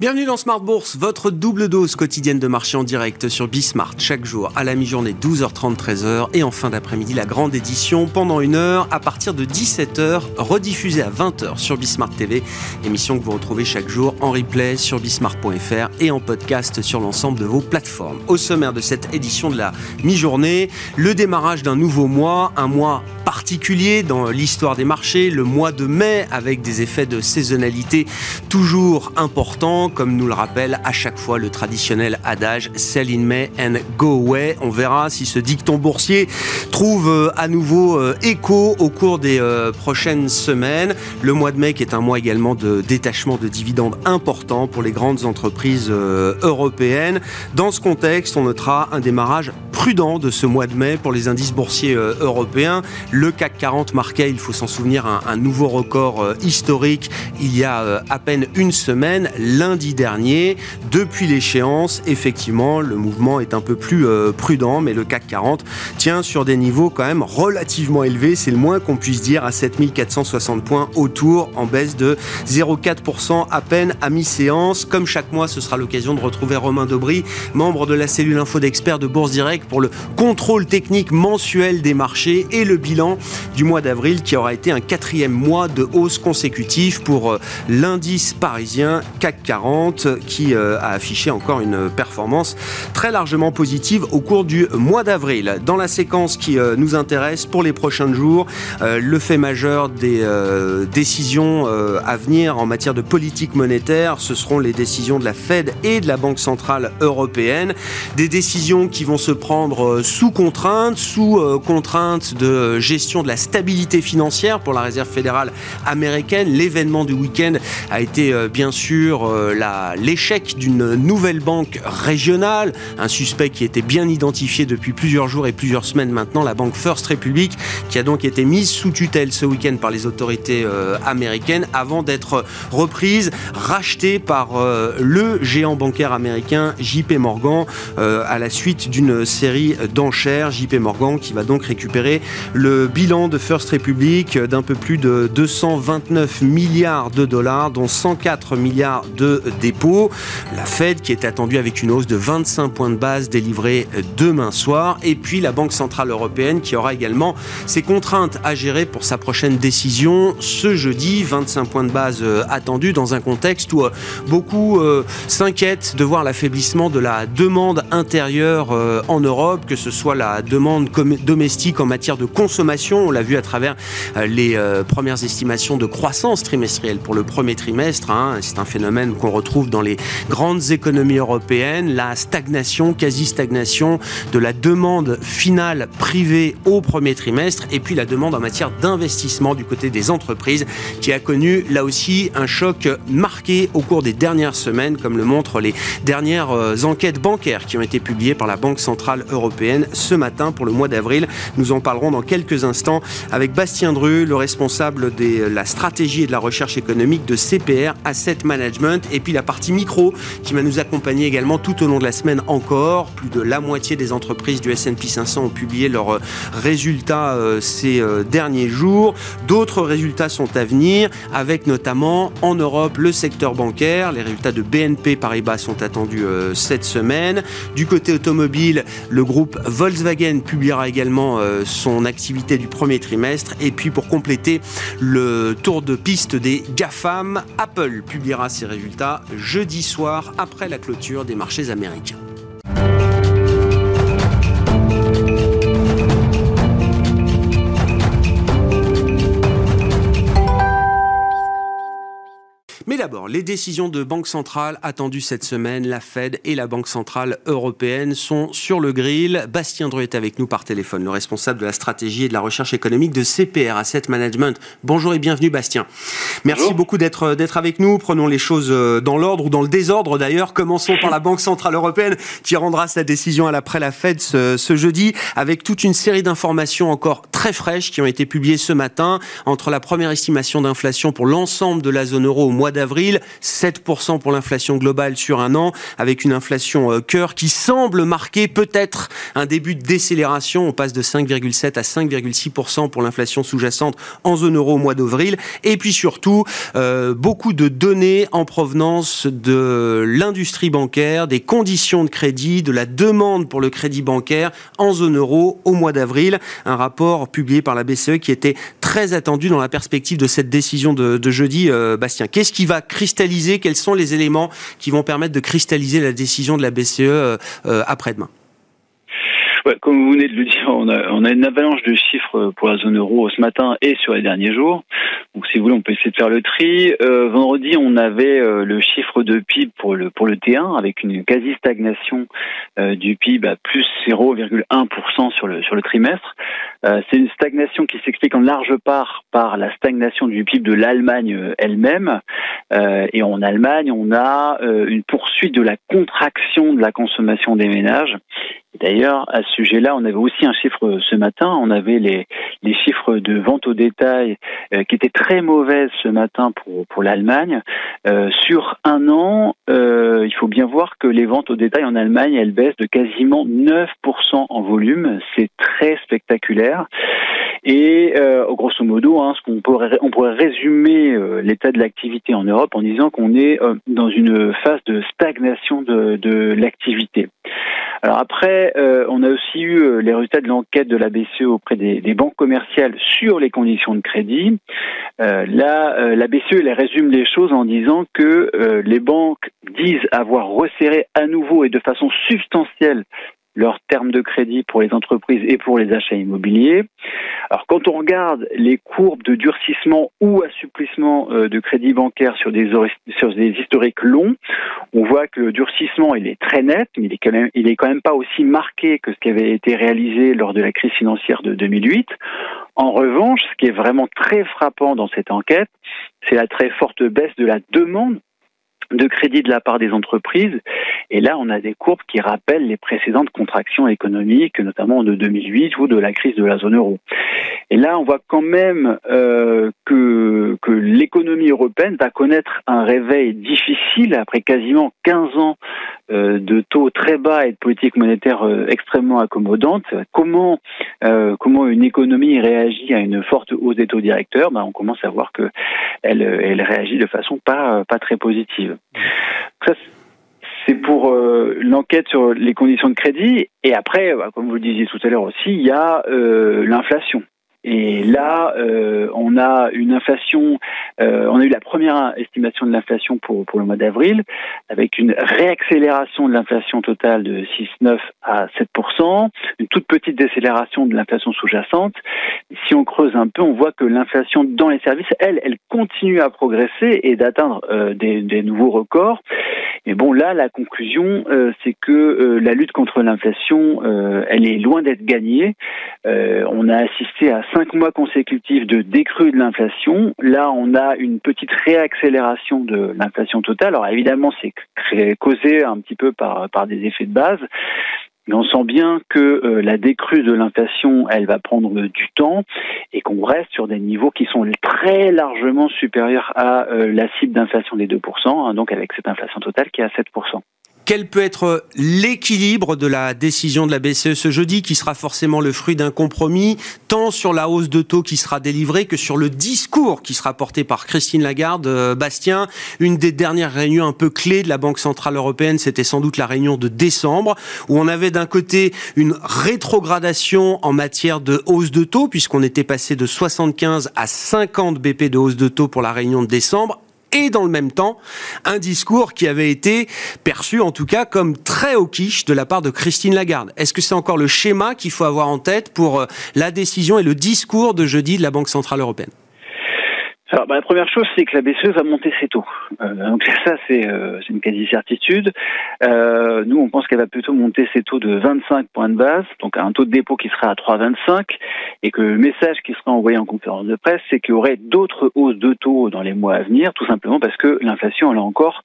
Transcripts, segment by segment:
Bienvenue dans Smart Bourse, votre double dose quotidienne de marché en direct sur Bismart chaque jour à la mi-journée 12h30 13h et en fin d'après-midi la grande édition pendant une heure à partir de 17h rediffusée à 20h sur Bismart TV, émission que vous retrouvez chaque jour en replay sur bismart.fr et en podcast sur l'ensemble de vos plateformes. Au sommaire de cette édition de la mi-journée, le démarrage d'un nouveau mois, un mois particulier dans l'histoire des marchés, le mois de mai avec des effets de saisonnalité toujours importants comme nous le rappelle à chaque fois le traditionnel adage Sell in May and go away. On verra si ce dicton boursier trouve euh, à nouveau euh, écho au cours des euh, prochaines semaines. Le mois de mai qui est un mois également de détachement de dividendes important pour les grandes entreprises européennes. Dans ce contexte, on notera un démarrage prudent de ce mois de mai pour les indices boursiers européens. Le CAC 40 marquait, il faut s'en souvenir, un, nouveau record historique il y a à peine une semaine, lundi dernier. Depuis l'échéance, effectivement, le mouvement est un peu plus euh, prudent, mais le CAC 40 tient sur des niveaux quand même relativement élevés, c'est le moins qu'on puisse dire, à 7460 points autour, en baisse de 0,4% à peine à mi-séance. Comme chaque mois, ce sera l'occasion de retrouver Romain Dobry, membre de la cellule info d'experts de Bourse Direct, pour le contrôle technique mensuel des marchés et le bilan du mois d'avril qui aura été un quatrième mois de hausse consécutive pour euh, l'indice parisien CAC 40 qui euh, a affiché encore une performance très largement positive au cours du mois d'avril. Dans la séquence qui euh, nous intéresse pour les prochains jours, le fait majeur des décisions à venir en matière de politique monétaire, ce seront les décisions de la Fed et de la Banque centrale européenne, des décisions qui vont se prendre sous contrainte, sous contrainte de gestion de la stabilité financière pour la Réserve fédérale américaine. L'événement du week-end a été bien sûr l'échec d'une nouvelle banque régionale, un suspect qui était bien identifié depuis plusieurs jours et plusieurs semaines maintenant, la banque First Republic, qui a donc été mise sous tutelle ce week-end par les autorités euh, américaines avant d'être reprise, rachetée par euh, le géant bancaire américain JP Morgan euh, à la suite d'une série d'enchères. JP Morgan qui va donc récupérer le bilan de First Republic d'un peu plus de 229 milliards de dollars, dont 104 milliards de dépôt. La Fed qui est attendue avec une hausse de 25 points de base délivrée demain soir. Et puis la Banque Centrale Européenne qui aura également ses contraintes à gérer pour sa prochaine décision ce jeudi. 25 points de base euh, attendus dans un contexte où euh, beaucoup euh, s'inquiètent de voir l'affaiblissement de la demande intérieure en Europe, que ce soit la demande domestique en matière de consommation. On l'a vu à travers les premières estimations de croissance trimestrielle pour le premier trimestre. Hein. C'est un phénomène qu'on retrouve dans les grandes économies européennes, la stagnation, quasi-stagnation de la demande finale privée au premier trimestre et puis la demande en matière d'investissement du côté des entreprises qui a connu là aussi un choc marqué au cours des dernières semaines comme le montrent les dernières euh, enquêtes bancaires qui ont été publiées par la Banque Centrale Européenne ce matin pour le mois d'avril. Nous en parlerons dans quelques instants avec Bastien Dru, le responsable de la stratégie et de la recherche économique de CPR Asset Management et puis la partie micro qui va nous accompagner également tout au long de la semaine encore. Plus de la moitié des entreprises du S&P 500 ont publié leurs euh, résultats euh, ces euh, derniers jours. D'autres résultats sont à venir avec notamment en Europe le secteur bancaire. Les résultats de BNP Paribas sont attendus cette semaine. Du côté automobile, le groupe Volkswagen publiera également son activité du premier trimestre. Et puis pour compléter le tour de piste des GAFAM, Apple publiera ses résultats jeudi soir après la clôture des marchés américains. D'abord, les décisions de banque centrale attendues cette semaine, la Fed et la Banque centrale européenne sont sur le grill. Bastien Dreux est avec nous par téléphone, le responsable de la stratégie et de la recherche économique de CPR Asset Management. Bonjour et bienvenue Bastien. Merci beaucoup d'être d'être avec nous. Prenons les choses euh, dans l'ordre ou dans le désordre d'ailleurs. Commençons par la Banque centrale européenne qui rendra sa décision à l'après la Fed ce, ce jeudi avec toute une série d'informations encore très fraîches qui ont été publiées ce matin. Entre la première estimation d'inflation pour l'ensemble de la zone euro au mois d'avril, 7% pour l'inflation globale sur un an, avec une inflation euh, cœur qui semble marquer peut-être un début de décélération. On passe de 5,7 à 5,6% pour l'inflation sous-jacente en zone euro au mois d'avril. Et puis surtout, euh, beaucoup de données en provenance de l'industrie bancaire, des conditions de crédit, de la demande pour le crédit bancaire en zone euro au mois d'avril. Un rapport publié par la BCE qui était très attendu dans la perspective de cette décision de, jeudi. Euh, Bastien, qu'est-ce qui va cristalliser? Quels sont les éléments qui vont permettre de cristalliser la décision de la BCE euh, après-demain? Comme vous venez de le dire, on a, on a, une avalanche de chiffres pour la zone euro ce matin et sur les derniers jours. Donc, si vous voulez, on peut essayer de faire le tri. Euh, vendredi, on avait euh, le chiffre de PIB pour le pour le T1 avec une quasi stagnation euh, du PIB à plus 0,1% sur le sur le trimestre. Euh, c'est une stagnation qui s'explique en large part par la stagnation du PIB de l'Allemagne elle-même. et en Allemagne, on a une poursuite de la contraction de la consommation des ménages D'ailleurs, à ce sujet-là, on avait aussi un chiffre ce matin. On avait les, les chiffres de vente au détail euh, qui étaient très mauvaises ce matin pour, pour l'Allemagne. Euh, sur un an, euh, il faut bien voir que les ventes au détail en Allemagne, elles baissent de quasiment 9% en volume. C'est très spectaculaire. Et grosso modo, hein, ce qu'on pourrait, on pourrait résumer l'état de l'activité en Europe en disant qu'on est dans une phase de stagnation de, de l'activité. Alors après, euh, on a aussi eu les résultats de l'enquête de la BCE auprès des, banques commerciales sur les conditions de crédit. là, la BCE elle résume les choses en disant que les banques disent avoir resserré à nouveau et de façon substantielle leurs termes de crédit pour les entreprises et pour les achats immobiliers. Alors quand on regarde les courbes de durcissement ou assouplissement euh, de crédit bancaire sur des, sur des historiques longs, on voit que le durcissement il est très net, mais il est quand même il est quand même pas aussi marqué que ce qui avait été réalisé lors de la crise financière de 2008. En revanche, ce qui est vraiment très frappant dans cette enquête, c'est la très forte baisse de la demande de crédit de la part des entreprises. Et là, on a des courbes qui rappellent les précédentes contractions économiques, notamment de 2008 ou de la crise de la zone euro. Et là, on voit quand même euh, que, l'économie européenne va connaître un réveil difficile après quasiment 15 ans euh, de taux très bas et de politique monétaire euh, extrêmement accommodante. Comment, une économie réagit à une forte hausse des taux directeurs? Ben, On commence à voir que elle, elle réagit de façon pas très positive. Ça, c'est pour l'enquête sur les conditions de crédit. Et après, bah, comme vous le disiez tout à l'heure aussi, il y a l'inflation. Et là, euh, on a une inflation, euh, on a eu la première estimation de l'inflation pour, pour le mois d'avril, avec une réaccélération de l'inflation totale de 6,9 à 7%, une toute petite décélération de l'inflation sous-jacente. Si on creuse un peu, on voit que l'inflation dans les services, elle, elle continue à progresser et d'atteindre euh, des, des, nouveaux records. Et bon, là, la conclusion, euh, c'est que euh, la lutte contre l'inflation, elle est loin d'être gagnée. on a assisté à cinq mois consécutifs de décrue de l'inflation. Là, on a une petite réaccélération de l'inflation totale. Alors évidemment, c'est causé un petit peu par, par des effets de base. Mais on sent bien que euh, la décrue de l'inflation, elle va prendre du temps et qu'on reste sur des niveaux qui sont très largement supérieurs à euh, la cible d'inflation des 2%, hein, donc avec cette inflation totale qui est à 7% quel peut être l'équilibre de la décision de la BCE ce jeudi, qui sera forcément le fruit d'un compromis, tant sur la hausse de taux qui sera délivrée que sur le discours qui sera porté par Christine Lagarde. Euh, Bastien, une des dernières réunions un peu clés de la Banque Centrale Européenne, c'était sans doute la réunion de décembre, où on avait d'un côté une rétrogradation en matière de hausse de taux, puisqu'on était passé de 75 à 50 BP de hausse de taux pour la réunion de décembre, et dans le même temps un discours qui avait été perçu en tout cas comme très au de la part de Christine Lagarde. Est-ce que c'est encore le schéma qu'il faut avoir en tête pour euh, la décision et le discours de jeudi de la Banque Centrale Européenne? Alors, bah, la première chose, c'est que la BCE va monter ses taux. Euh, donc ça, c'est euh, une quasi-certitude. Euh, nous, on pense qu'elle va plutôt monter ses taux de 25 points de base, donc un taux de dépôt qui sera à 3,25, et que le message qui sera envoyé en conférence de presse, c'est qu'il y aurait d'autres hausses de taux dans les mois à venir, tout simplement parce que l'inflation, elle est encore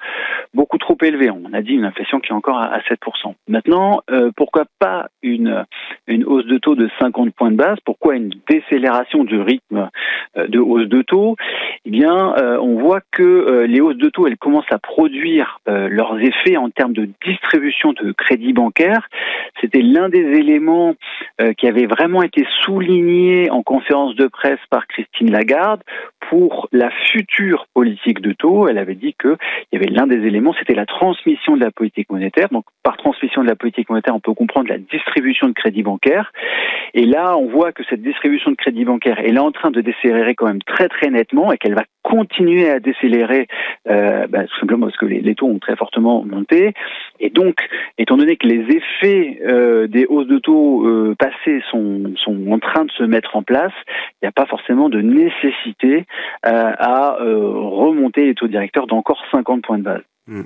beaucoup trop élevée. On a dit une inflation qui est encore à, 7%. Maintenant, euh, pourquoi pas une, une hausse de taux de 50 points de base? Pourquoi une décélération du rythme euh, de hausse de taux? Eh bien, euh, on voit que euh, les hausses de taux, elles commencent à produire euh, leurs effets en termes de distribution de crédit bancaire. C'était l'un des éléments qui avait vraiment été souligné en conférence de presse par Christine Lagarde pour la future politique de taux. Elle avait dit qu'il y avait l'un des éléments, c'était la transmission de la politique monétaire. Donc, par transmission de la politique monétaire, on peut comprendre la distribution de crédit bancaire. Et là, on voit que cette distribution de crédit bancaire, elle est en train de décélérer quand même très très nettement et qu'elle va continuer à décélérer, euh, bah, tout simplement parce que les, taux ont très fortement monté. Et donc, étant donné que les effets euh, des hausses de taux euh, passées sont, sont en train de se mettre en place, il n'y a pas forcément de nécessité à remonter les taux directeurs d'encore 50 points de base. Hmm.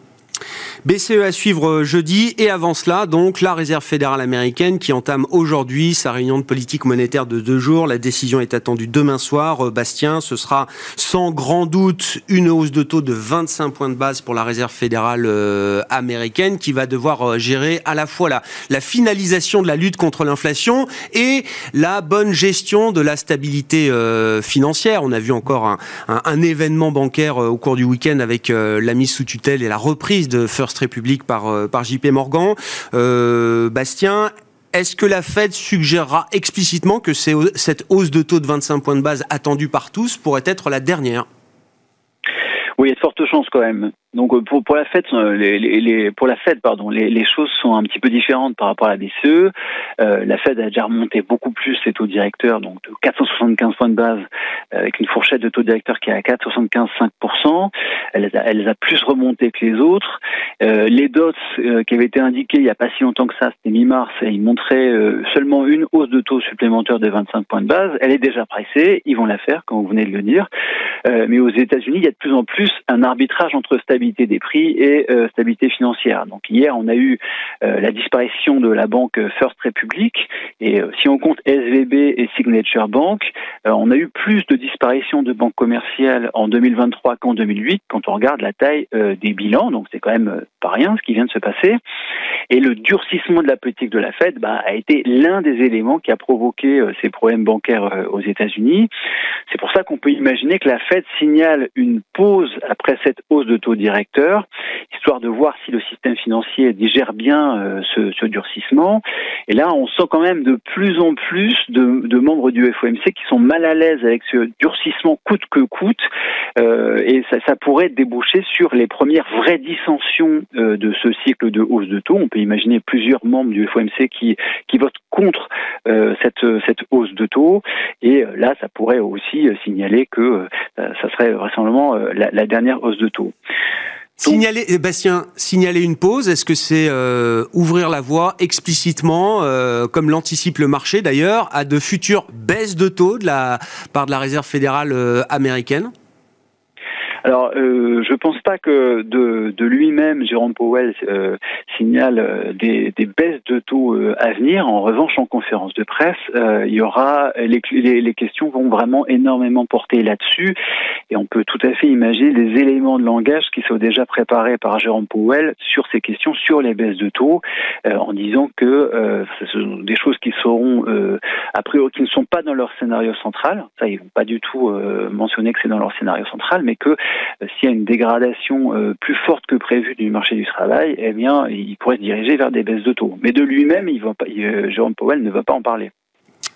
BCE à suivre euh, jeudi et avant cela, donc, la Réserve fédérale américaine qui entame aujourd'hui sa réunion de politique monétaire de deux jours. La décision est attendue demain soir. Euh, Bastien, ce sera sans grand doute une hausse de taux de 25 points de base pour la Réserve fédérale euh, américaine qui va devoir gérer à la fois la, finalisation de la lutte contre l'inflation et la bonne gestion de la stabilité financière. On a vu encore un événement bancaire au cours du week-end avec la mise sous tutelle et la reprise de First République par, euh, par JP Morgan. Euh, Bastien, est-ce que la Fed suggérera explicitement que cette hausse de taux de 25 points de base attendue par tous pourrait être la dernière? Oui, il y a de fortes chances quand même. Donc euh, pour, pour la fête, euh, les, les, pour la fête, pardon, les, les, choses sont un petit peu différentes par rapport à la BCE. Euh, la Fed a déjà remonté beaucoup plus ses taux directeurs, donc de 475 points de base, avec une fourchette de taux directeurs qui est à 4,75-5%. Elle, elle les a plus remonté que les autres. Euh, les dots euh, qui avaient été indiqués il n'y a pas si longtemps que ça, c'était mi-mars, et ils montraient seulement une hausse de taux supplémentaire de 25 points de base. Elle est déjà pressée, ils vont la faire, comme vous venez de le dire. mais aux États-Unis, il y a de plus en plus un arbitrage entre stabilité stabilité des prix et euh, stabilité financière. Donc hier, on a eu la disparition de la banque First Republic et euh, si on compte SVB et Signature Bank, on a eu plus de disparitions de banques commerciales en 2023 qu'en 2008 quand on regarde la taille des bilans. Donc c'est quand même pas rien ce qui vient de se passer. Et le durcissement de la politique de la Fed bah, a été l'un des éléments qui a provoqué ces problèmes bancaires aux États-Unis. C'est pour ça qu'on peut imaginer que la Fed signale une pause après cette hausse de taux directeur, histoire de voir si le système financier digère bien euh, ce, durcissement. Et là, on sent quand même de plus en plus de, membres du FOMC qui sont mal à l'aise avec ce durcissement coûte que coûte, euh, et ça, pourrait déboucher sur les premières vraies dissensions euh, de ce cycle de hausse de taux. On peut imaginer plusieurs membres du FOMC qui, votent contre cette, hausse de taux, et là, ça pourrait aussi signaler que ça serait vraisemblablement la, la dernière hausse de taux. Signaler, eh, Bastien, signaler une pause, est-ce que c'est euh, ouvrir la voie explicitement, euh, comme l'anticipe le marché d'ailleurs, à de futures baisses de taux de la part de la Réserve fédérale euh, américaine? Alors, euh, je pense pas que de, de lui-même, Jérôme Powell euh, signale euh, des, des, baisses de taux euh, à venir. En revanche, en conférence de presse, il y aura les, les, les, questions vont vraiment énormément porter là-dessus, et on peut tout à fait imaginer des éléments de langage qui sont déjà préparés par Jérôme Powell sur ces questions, sur les baisses de taux, en disant que ce sont des choses qui seront a priori qui ne sont pas dans leur scénario central. Ça, ils vont pas du tout mentionner que c'est dans leur scénario central, mais que euh, s'il y a une dégradation euh, plus forte que prévue du marché du travail, eh bien, il pourrait se diriger vers des baisses de taux. Mais de lui-même, il va euh, Jérôme Powell ne va pas en parler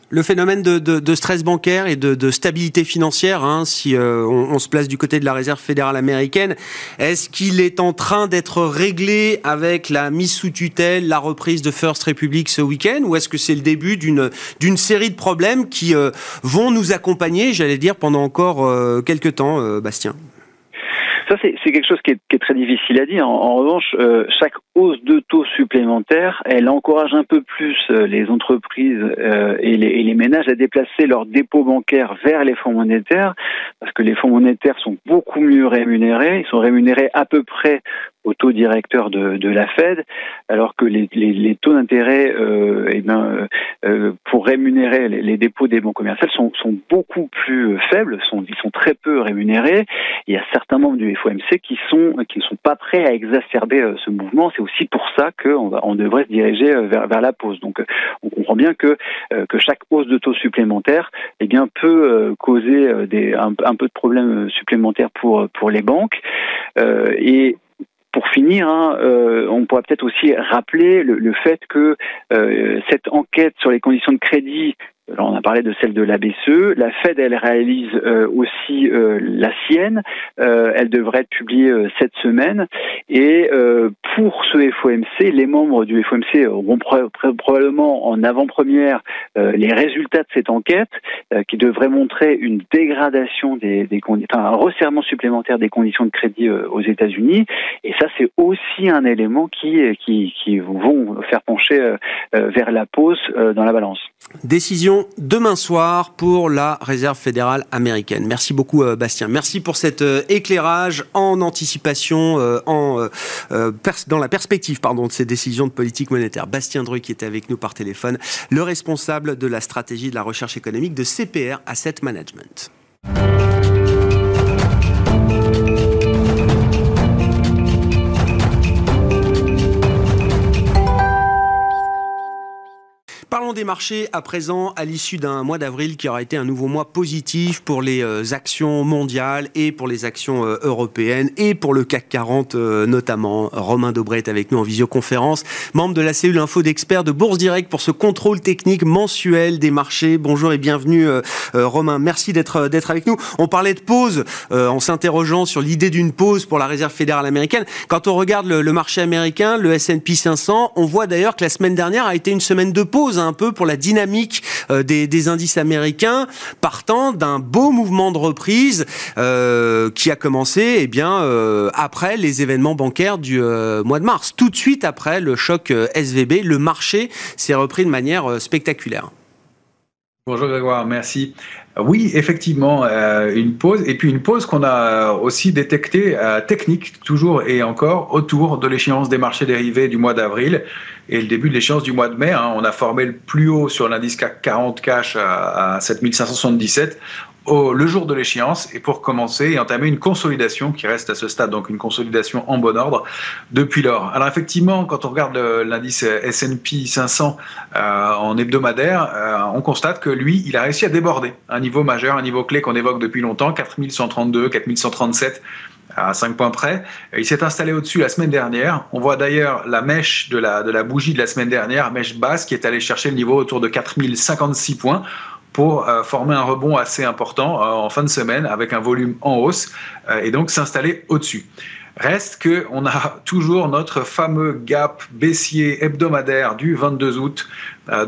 le phénomène de, stress bancaire et de, stabilité financière, hein, si on, se place du côté de la Réserve fédérale américaine, est-ce qu'il est en train d'être réglé avec la mise sous tutelle, la reprise de First Republic ce week-end, ou est-ce que c'est le début d'une série de problèmes qui vont nous accompagner, j'allais dire, pendant encore quelques temps, Bastien? C'est quelque chose qui est, très difficile à dire. En, revanche, euh, chaque hausse de taux supplémentaire, elle encourage un peu plus euh, les entreprises euh, et, les, ménages à déplacer leurs dépôts bancaires vers les fonds monétaires, parce que les fonds monétaires sont beaucoup mieux rémunérés. Ils sont rémunérés à peu près au taux directeur de, de la Fed, alors que les, les, les taux d'intérêt euh, eh ben, euh, euh pour rémunérer les, dépôts des banques commerciales sont, sont beaucoup plus faibles, sont, ils sont très peu rémunérés. Il y a certains membres du FOMC qui, sont, qui ne sont pas prêts à exacerber euh, ce mouvement. C'est aussi pour ça qu'on on devrait se diriger euh, vers, vers la pause. Donc on comprend bien que, que chaque hausse de taux supplémentaire eh bien, peut causer des, un, un, peu de problèmes supplémentaires pour, pour les banques. et pour finir, hein, euh, on pourrait peut-être aussi rappeler le, fait que euh, cette enquête sur les conditions de crédit on a parlé de celle de la BCE. La Fed, elle réalise euh, aussi euh, la sienne. Euh, elle devrait être publiée euh, cette semaine. Et euh, pour ce FOMC, les membres du FOMC auront probablement en avant-première les résultats de cette enquête, qui devrait montrer une dégradation des, enfin, un resserrement supplémentaire des conditions de crédit aux États-Unis. Et ça, c'est aussi un élément qui, qui, vont faire pencher vers la pause dans la balance. Demain soir pour la Réserve fédérale américaine. Merci beaucoup euh, Bastien. Merci pour cet euh, éclairage en anticipation, euh, dans la perspective pardon, de ces décisions de politique monétaire. Bastien Dru qui était avec nous par téléphone, le responsable de la stratégie de la recherche économique de CPR Asset Management. Parlons des marchés à présent à l'issue d'un mois d'avril qui aura été un nouveau mois positif pour les euh, actions mondiales et pour les actions euh, européennes et pour le CAC 40 euh, notamment. Romain Dobré est avec nous en visioconférence, membre de la cellule info d'experts de Bourse Direct pour ce contrôle technique mensuel des marchés. Bonjour et bienvenue Romain, merci d'être d'être avec nous. On parlait de pause en s'interrogeant sur l'idée d'une pause pour la Réserve fédérale américaine. Quand on regarde le, le marché américain, le S&P 500, on voit d'ailleurs que la semaine dernière a été une semaine de pause un peu pour la dynamique euh, des, indices américains, partant d'un beau mouvement de reprise euh, qui a commencé eh bien, euh, après les événements bancaires du mois de mars. Tout de suite après le choc SVB, le marché s'est repris de manière spectaculaire. Bonjour Grégoire, merci. Oui, effectivement, une pause, et puis une pause qu'on a aussi détectée technique, toujours et encore, autour de l'échéance des marchés dérivés du mois d'avril et le début de l'échéance du mois de mai. Hein, on a formé le plus haut sur l'indice CAC 40 cash à, à 7577 le jour de l'échéance et pour commencer et entamer une consolidation qui reste à ce stade, donc une consolidation en bon ordre depuis lors. Alors effectivement, quand on regarde l'indice S&P 500 euh, en hebdomadaire, euh, on constate que lui, il a réussi à déborder un niveau majeur, un niveau clé qu'on évoque depuis longtemps, 4132, 4137 à 5 points près. Il s'est installé au-dessus la semaine dernière. On voit d'ailleurs la mèche de la, de la bougie de la semaine dernière, mèche basse, qui est allée chercher le niveau autour de 4056 points pour euh, former un rebond assez important euh, en fin de semaine avec un volume en hausse euh, et donc s'installer au-dessus. Reste que on a toujours notre fameux gap baissier hebdomadaire du 22 août,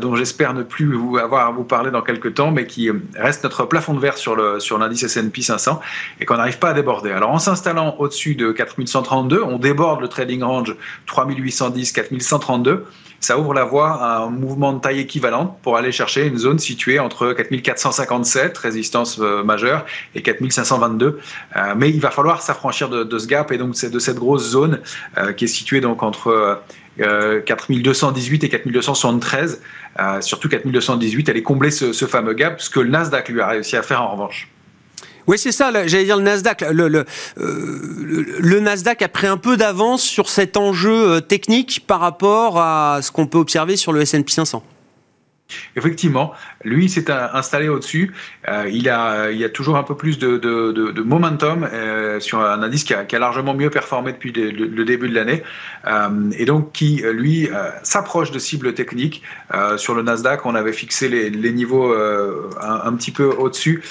dont j'espère ne plus avoir à vous parler dans quelques temps, mais qui reste notre plafond de verre sur le sur l'indice S&P 500 et qu'on n'arrive pas à déborder. Alors en s'installant au-dessus de 4132, on déborde le trading range 3810 4132 ça ouvre la voie à un mouvement de taille équivalente pour aller chercher une zone située entre 4457, résistance euh, majeure, et 4522. Euh, mais il va falloir s'affranchir de, ce gap et donc de cette grosse zone euh, qui est située donc entre 4218 et 4273. surtout 4218, elle est comblée ce fameux gap, ce que le Nasdaq lui a réussi à faire en revanche. Oui, c'est ça, j'allais dire le Nasdaq. Le, le, euh, le, Nasdaq a pris un peu d'avance sur cet enjeu euh, technique par rapport à ce qu'on peut observer sur le S&P 500. Effectivement, lui s'est installé au-dessus. Euh, il, a, il a toujours un peu plus de, momentum euh, sur un indice qui a, largement mieux performé depuis le, début de l'année euh, et donc qui, lui, s'approche de cibles techniques. sur le Nasdaq, on avait fixé les, niveaux un, petit peu au-dessus,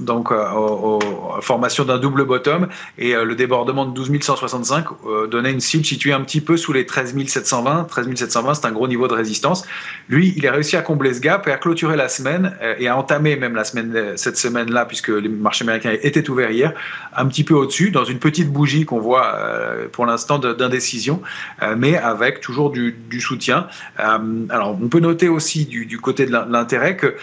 donc aux, formation d'un double bottom et le débordement de 12 165 donnait une cible située un petit peu sous les 13 720. 13 720, c'est un gros niveau de résistance. Lui, il a réussi à combler ce gap et à clôturer la semaine et à entamer même la semaine, cette semaine-là, puisque les marchés américains étaient ouverts hier, un petit peu au-dessus, dans une petite bougie qu'on voit pour l'instant d'indécision, mais avec toujours du, soutien. alors, on peut noter aussi du, du côté de l'intérêt que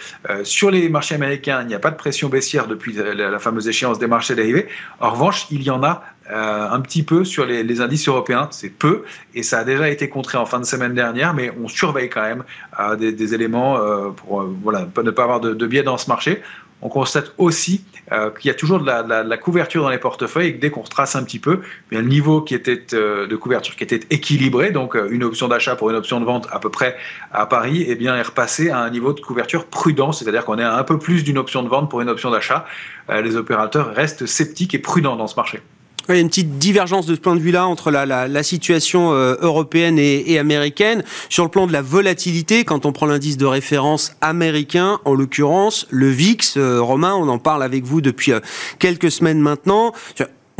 sur les marchés américains, il n'y a pas de pression baissière depuis la, fameuse échéance des marchés dérivés. En revanche, il y en a euh, un petit peu sur les, indices européens, c'est peu, et ça a déjà été contré en fin de semaine dernière, mais on surveille quand même euh, des, éléments euh, pour ne pas avoir de, de biais dans ce marché on constate aussi qu'il y a toujours de la, couverture dans les portefeuilles et que dès qu'on retrace un petit peu, le niveau qui était de couverture qui était équilibré, donc une option d'achat pour une option de vente à peu près à Paris, eh bien est repassé à un niveau de couverture prudent, c'est-à-dire qu'on est à un peu plus d'une option de vente pour une option d'achat. les opérateurs restent sceptiques et prudents dans ce marché. Il y a une petite divergence de ce point de vue-là entre la, situation euh, européenne et, américaine. Sur le plan de la volatilité, quand on prend l'indice de référence américain, en l'occurrence le VIX, euh, Romain, on en parle avec vous depuis euh, quelques semaines maintenant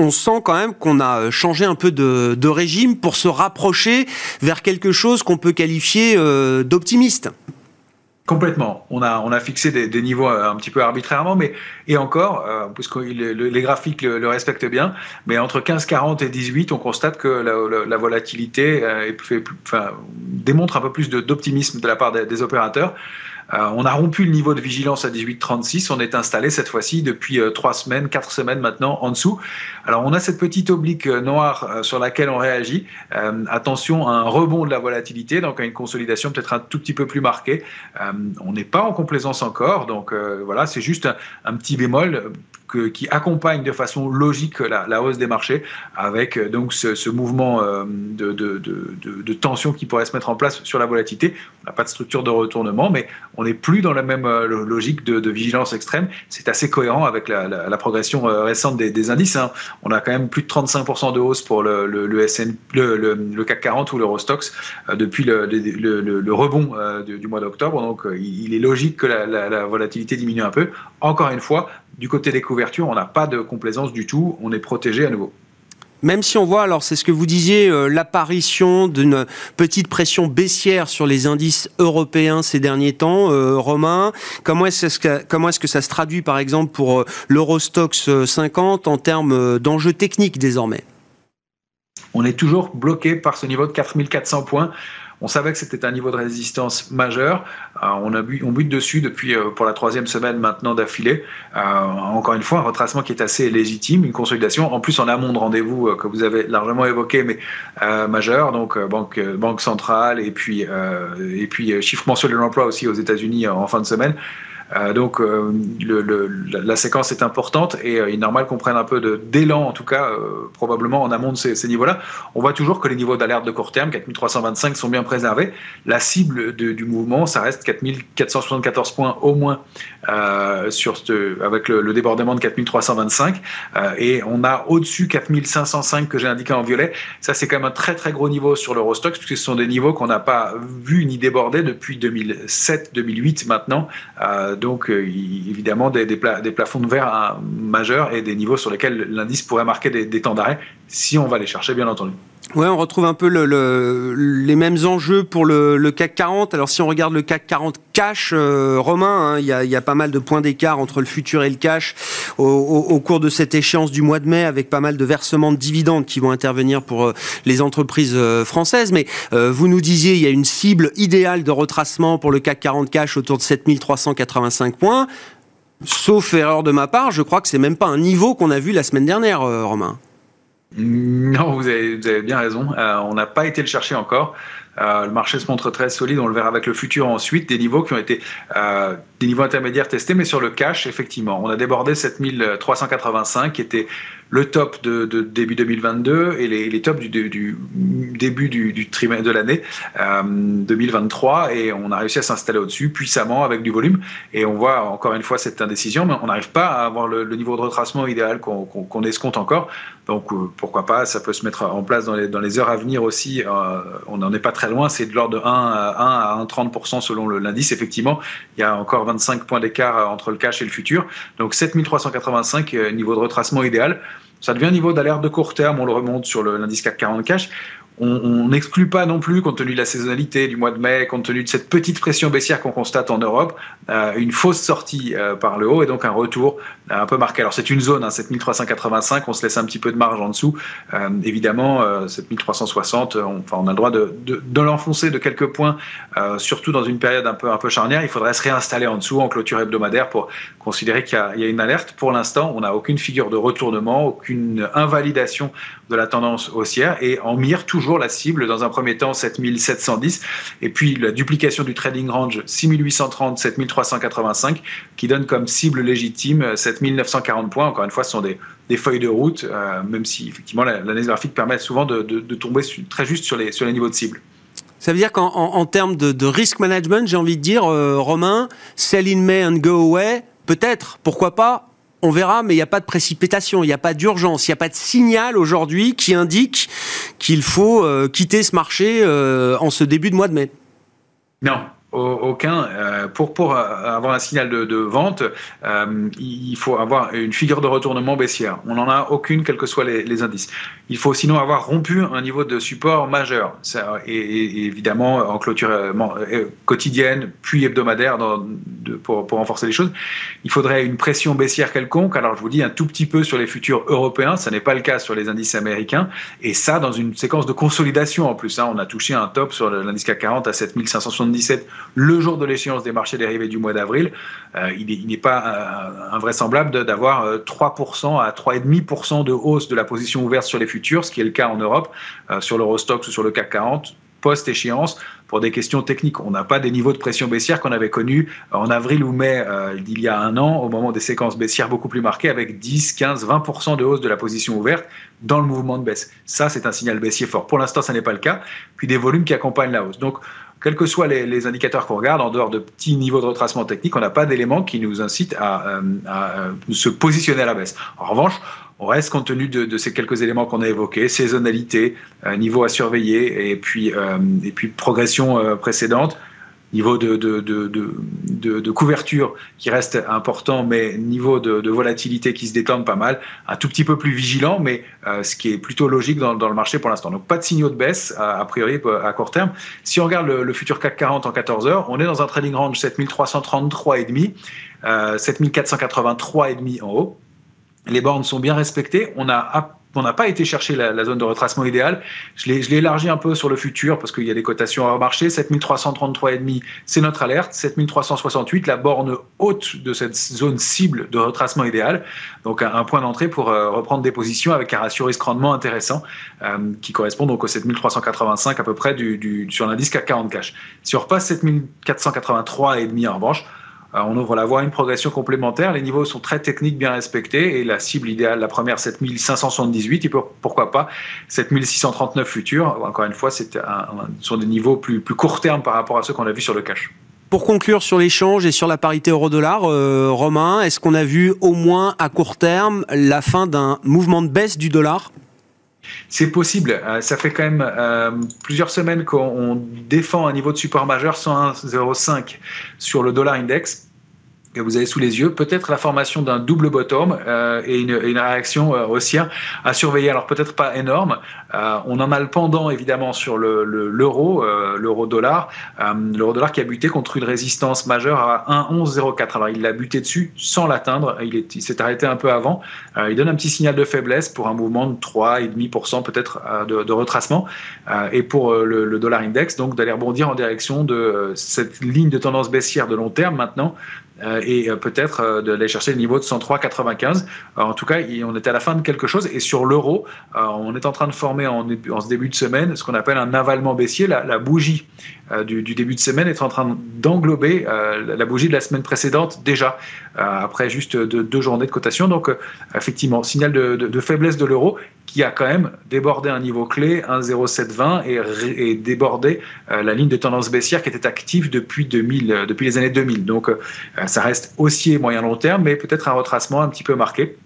on sent quand même qu'on a changé un peu de, régime pour se rapprocher vers quelque chose qu'on peut qualifier d'optimiste. Complètement. On a, on a fixé des, niveaux euh, un petit peu arbitrairement, mais et encore, euh, puisque les graphiques le, respectent bien, mais entre 15,40 et 18, on constate que la, volatilité euh, démontre un peu plus d'optimisme de, la part des opérateurs. Euh, on a rompu le niveau de vigilance à 18,36. On est installé cette fois-ci depuis euh, trois semaines, quatre semaines maintenant en dessous. Alors on a cette petite oblique euh, noire sur laquelle on réagit. attention à un rebond de la volatilité, donc à une consolidation peut-être un tout petit peu plus marquée. on n'est pas en complaisance encore, donc voilà, c'est juste un, petit bémol qui accompagne de façon logique la, hausse des marchés, avec euh, donc ce, mouvement euh, de, tension qui pourrait se mettre en place sur la volatilité. On n'a pas de structure de retournement, mais on n'est plus dans la même euh, logique de, vigilance extrême. C'est assez cohérent avec la, progression récente des, indices. Hein. On a quand même plus de 35% de hausse pour le, le, SN, le, CAC 40 ou l'Eurostox depuis le, rebond du, mois d'octobre. Donc il est logique que la volatilité diminue un peu. Encore une fois, du côté des couvertures, on n'a pas de complaisance du tout, on est protégé à nouveau. Même si on voit, alors c'est ce que vous disiez, euh, l'apparition d'une petite pression baissière sur les indices européens ces derniers temps, euh, Romain, comment est-ce que, comment est-ce que ça se traduit par exemple pour euh, l'Eurostox 50 en termes d'enjeux techniques désormais? On est toujours bloqué par ce niveau de 4400 points. On savait que c'était un niveau de résistance majeur. Euh, on, a bute dessus depuis euh, pour la troisième semaine maintenant d'affilée. Euh, encore une fois, un retracement qui est assez légitime, une consolidation. En plus, en amont de rendez-vous que vous avez largement évoqué, mais majeur, donc banque, banque centrale et puis, et puis chiffre mensuel de l'emploi aussi aux États-Unis en fin de semaine. Euh, donc euh, la séquence est importante et euh, il est normal qu'on prenne un peu d'élan, en tout cas probablement en amont de ces, niveaux-là. On voit toujours que les niveaux d'alerte de court terme, 4325, sont bien préservés. La cible du mouvement, ça reste 4474 points au moins sur avec le, débordement de 4325 et on a au-dessus 4505 que j'ai indiqué en violet. Ça, c'est quand même un très très gros niveau sur l'Eurostox puisque ce sont des niveaux qu'on n'a pas vu ni déborder depuis 2007-2008 maintenant donc euh, évidemment des, plafonds de verre hein, majeurs et des niveaux sur lesquels l'indice pourrait marquer des, temps d'arrêt si on va les chercher, bien entendu. Ouais, on retrouve un peu les mêmes enjeux pour le, CAC 40. Alors si on regarde le CAC 40 cash, euh, Romain, hein, il y, a, pas mal de points d'écart entre le futur et le cash au, cours de cette échéance du mois de mai, avec pas mal de versements de dividendes qui vont intervenir pour euh, les entreprises françaises. Mais vous nous disiez, il y a une cible idéale de retracement pour le CAC 40 cash autour de 7380 85 points. Sauf erreur de ma part, je crois que c'est même pas un niveau qu'on a vu la semaine dernière, euh, Romain. Non, vous avez, bien raison. Euh, on n'a pas été le chercher encore. Euh, le marché se montre très solide, on le verra avec le futur ensuite, des niveaux qui ont été des niveaux intermédiaires testés, mais sur le cash, effectivement, on a débordé 7385 qui était le top de, début 2022 et les, tops du, début du, trimestre de l'année 2023 euh, et on a réussi à s'installer au-dessus puissamment avec du volume. Et on voit encore une fois cette indécision mais on n'arrive pas à avoir le, niveau de retracement idéal qu'on escompte encore donc euh, pourquoi pas ça peut se mettre en place dans les, heures à venir aussi euh, on n'en est pas très loin c'est de l'ordre de 1 à 1 à 1,30% selon l'indice effectivement. Il y a encore 25 points d'écart entre le cash et le futur. Donc 7385 niveau de retracement idéal. Ça devient un niveau d'alerte de court terme, on le remonte sur l'indice CAC 40 cash. On n'exclut pas non plus, compte tenu de la saisonnalité du mois de mai, compte tenu de cette petite pression baissière qu'on constate en Europe, euh, une fausse sortie euh, par le haut et donc un retour un peu marqué. Alors c'est une zone, hein, 7385, on se laisse un petit peu de marge en dessous. évidemment, 7360, on, on a le droit de, de, l'enfoncer de quelques points, surtout dans une période un peu, un peu charnière. Il faudrait se réinstaller en dessous en clôture hebdomadaire pour considérer qu'il y, y, a une alerte. Pour l'instant, on n'a aucune figure de retournement, aucune invalidation de la tendance haussière et en mire toujours la cible dans un premier temps 7710 et puis la duplication du trading range 6830 7385 qui donne comme cible légitime 7940 points. Encore une fois, ce sont des, feuilles de route, euh, même si effectivement l'analyse graphique permet souvent de, tomber très juste sur les, sur les niveaux de cible. Ça veut dire qu'en termes de, de, risk management, j'ai envie de dire, euh, Romain, sell in May and go away, peut-être, pourquoi pas, on verra, mais il n'y a pas de précipitation, il n'y a pas d'urgence, il n'y a pas de signal aujourd'hui qui indique qu'il faut euh, quitter ce marché euh, en ce début de mois de mai. Non, aucun. Euh, pour, pour avoir un signal de, vente, euh, il faut avoir une figure de retournement baissière. On n'en a aucune, quels que soient les, indices. Il faut sinon avoir rompu un niveau de support majeur. Et, évidemment, en clôture euh, quotidienne, puis hebdomadaire, pour, renforcer les choses, il faudrait une pression baissière quelconque. Alors, je vous dis un tout petit peu sur les futurs européens. Ça n'est pas le cas sur les indices américains. Et ça, dans une séquence de consolidation en plus. Hein. On a touché un top sur l'indice CAC 40 à 7577 le jour de l'échéance des marchés dérivés du mois d'avril, euh, il n'est pas euh, invraisemblable d'avoir 3% euh, à 3,5% de hausse de la position ouverte sur les futurs, ce qui est le cas en Europe, sur l'Eurostox ou sur le CAC 40 post-échéance pour des questions techniques. On n'a pas des niveaux de pression baissière qu'on avait connus en avril ou mai d'il y a un an, au moment des séquences baissières beaucoup plus marquées, avec 10, 15, 20% de hausse de la position ouverte dans le mouvement de baisse. Ça, c'est un signal baissier fort. Pour l'instant, ça n'est pas le cas. Puis des volumes qui accompagnent la hausse. Donc, quels que soient les, indicateurs qu'on regarde, en dehors de petits niveaux de retracement technique, on n'a pas d'éléments qui nous incitent à, euh, euh, se positionner à la baisse. En revanche, on reste compte tenu de, ces quelques éléments qu'on a évoqués, saisonnalité, euh, niveau à surveiller et puis, et puis progression précédente, niveau de, de, de, de, couverture qui reste important, mais niveau de, volatilité qui se détend pas mal, un tout petit peu plus vigilant, mais euh, ce qui est plutôt logique dans, le marché pour l'instant. Donc pas de signaux de baisse, a, priori, à court terme. Si on regarde le, futur CAC 40 en 14 heures, on est dans un trading range 7333,5, euh, 7483,5 en haut. Les bornes sont bien respectées. On a on n'a pas été chercher la, zone de retracement idéale. Je l'ai élargi un peu sur le futur parce qu'il y a des cotations à marché. 7333,5, c'est notre alerte. 7368, la borne haute de cette zone cible de retracement idéal. Donc un, point d'entrée pour euh, reprendre des positions avec un ratio risque-rendement intéressant euh, qui correspond donc aux 7385 à peu près du, sur l'indice CAC 40 cash. Si on repasse 7483,5 en revanche, on ouvre la voie à une progression complémentaire. Les niveaux sont très techniques, bien respectés. Et la cible idéale, la première, 7578. Et pourquoi pas 7639 futurs. Encore une fois, c'est sont des niveaux plus, plus court terme par rapport à ceux qu'on a vus sur le cash. Pour conclure sur l'échange et sur la parité euro-dollar, euh, Romain, est-ce qu'on a vu au moins à court terme la fin d'un mouvement de baisse du dollar? C'est possible. Euh, ça fait quand même plusieurs semaines qu'on défend un niveau de support majeur 101,05 sur le dollar index que vous avez sous les yeux, peut-être la formation d'un double bottom euh, et, une, réaction euh, haussière à surveiller. Alors peut-être pas énorme. Euh, on en a le pendant évidemment sur l'euro, le, l'euro dollar, l'euro dollar qui a buté contre une résistance majeure à 1,1104. Alors il l'a buté dessus sans l'atteindre. Il s'est arrêté un peu avant. il donne un petit signal de faiblesse pour un mouvement de 3,5% peut-être de, retracement. et pour le, le, dollar index, donc d'aller rebondir en direction de cette ligne de tendance baissière de long terme maintenant euh, et euh, peut-être euh, d'aller chercher le niveau de 103,95. En tout cas, on était à la fin de quelque chose. Et sur l'euro, on est en train de former en, ce début de semaine ce qu'on appelle un avalement baissier. La, bougie du, début de semaine est en train d'englober la bougie de la semaine précédente déjà, après juste deux journées de cotation. Donc, effectivement, signal de faiblesse de l'euro qui a quand même débordé un niveau clé, 1,0720, et, et débordé euh, la ligne de tendance baissière qui était active depuis, 2000, euh, depuis les années 2000. Donc euh, ça reste haussier moyen-long terme, mais peut-être un retracement un petit peu marqué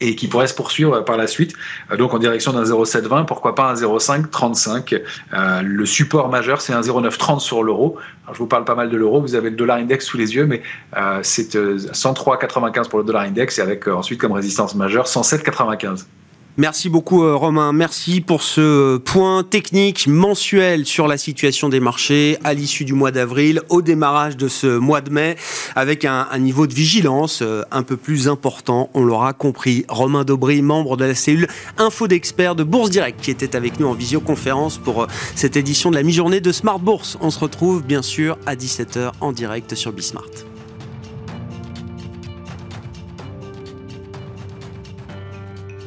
et qui pourrait se poursuivre par la suite, donc en direction d'un 0,720, pourquoi pas un 0,535. le support majeur, c'est un 0,930 sur l'euro. Je vous parle pas mal de l'euro, vous avez le dollar index sous les yeux, mais c'est 103,95 pour le dollar index et avec ensuite comme résistance majeure 107,95. Merci beaucoup euh, Romain, merci pour ce point technique mensuel sur la situation des marchés à l'issue du mois d'avril, au démarrage de ce mois de mai, avec un, niveau de vigilance euh, un peu plus important, on l'aura compris. Romain Daubry, membre de la cellule Info d'experts de Bourse Direct, qui était avec nous en visioconférence pour euh, cette édition de la mi-journée de Smart Bourse. On se retrouve bien sûr à 17h en direct sur Bismart.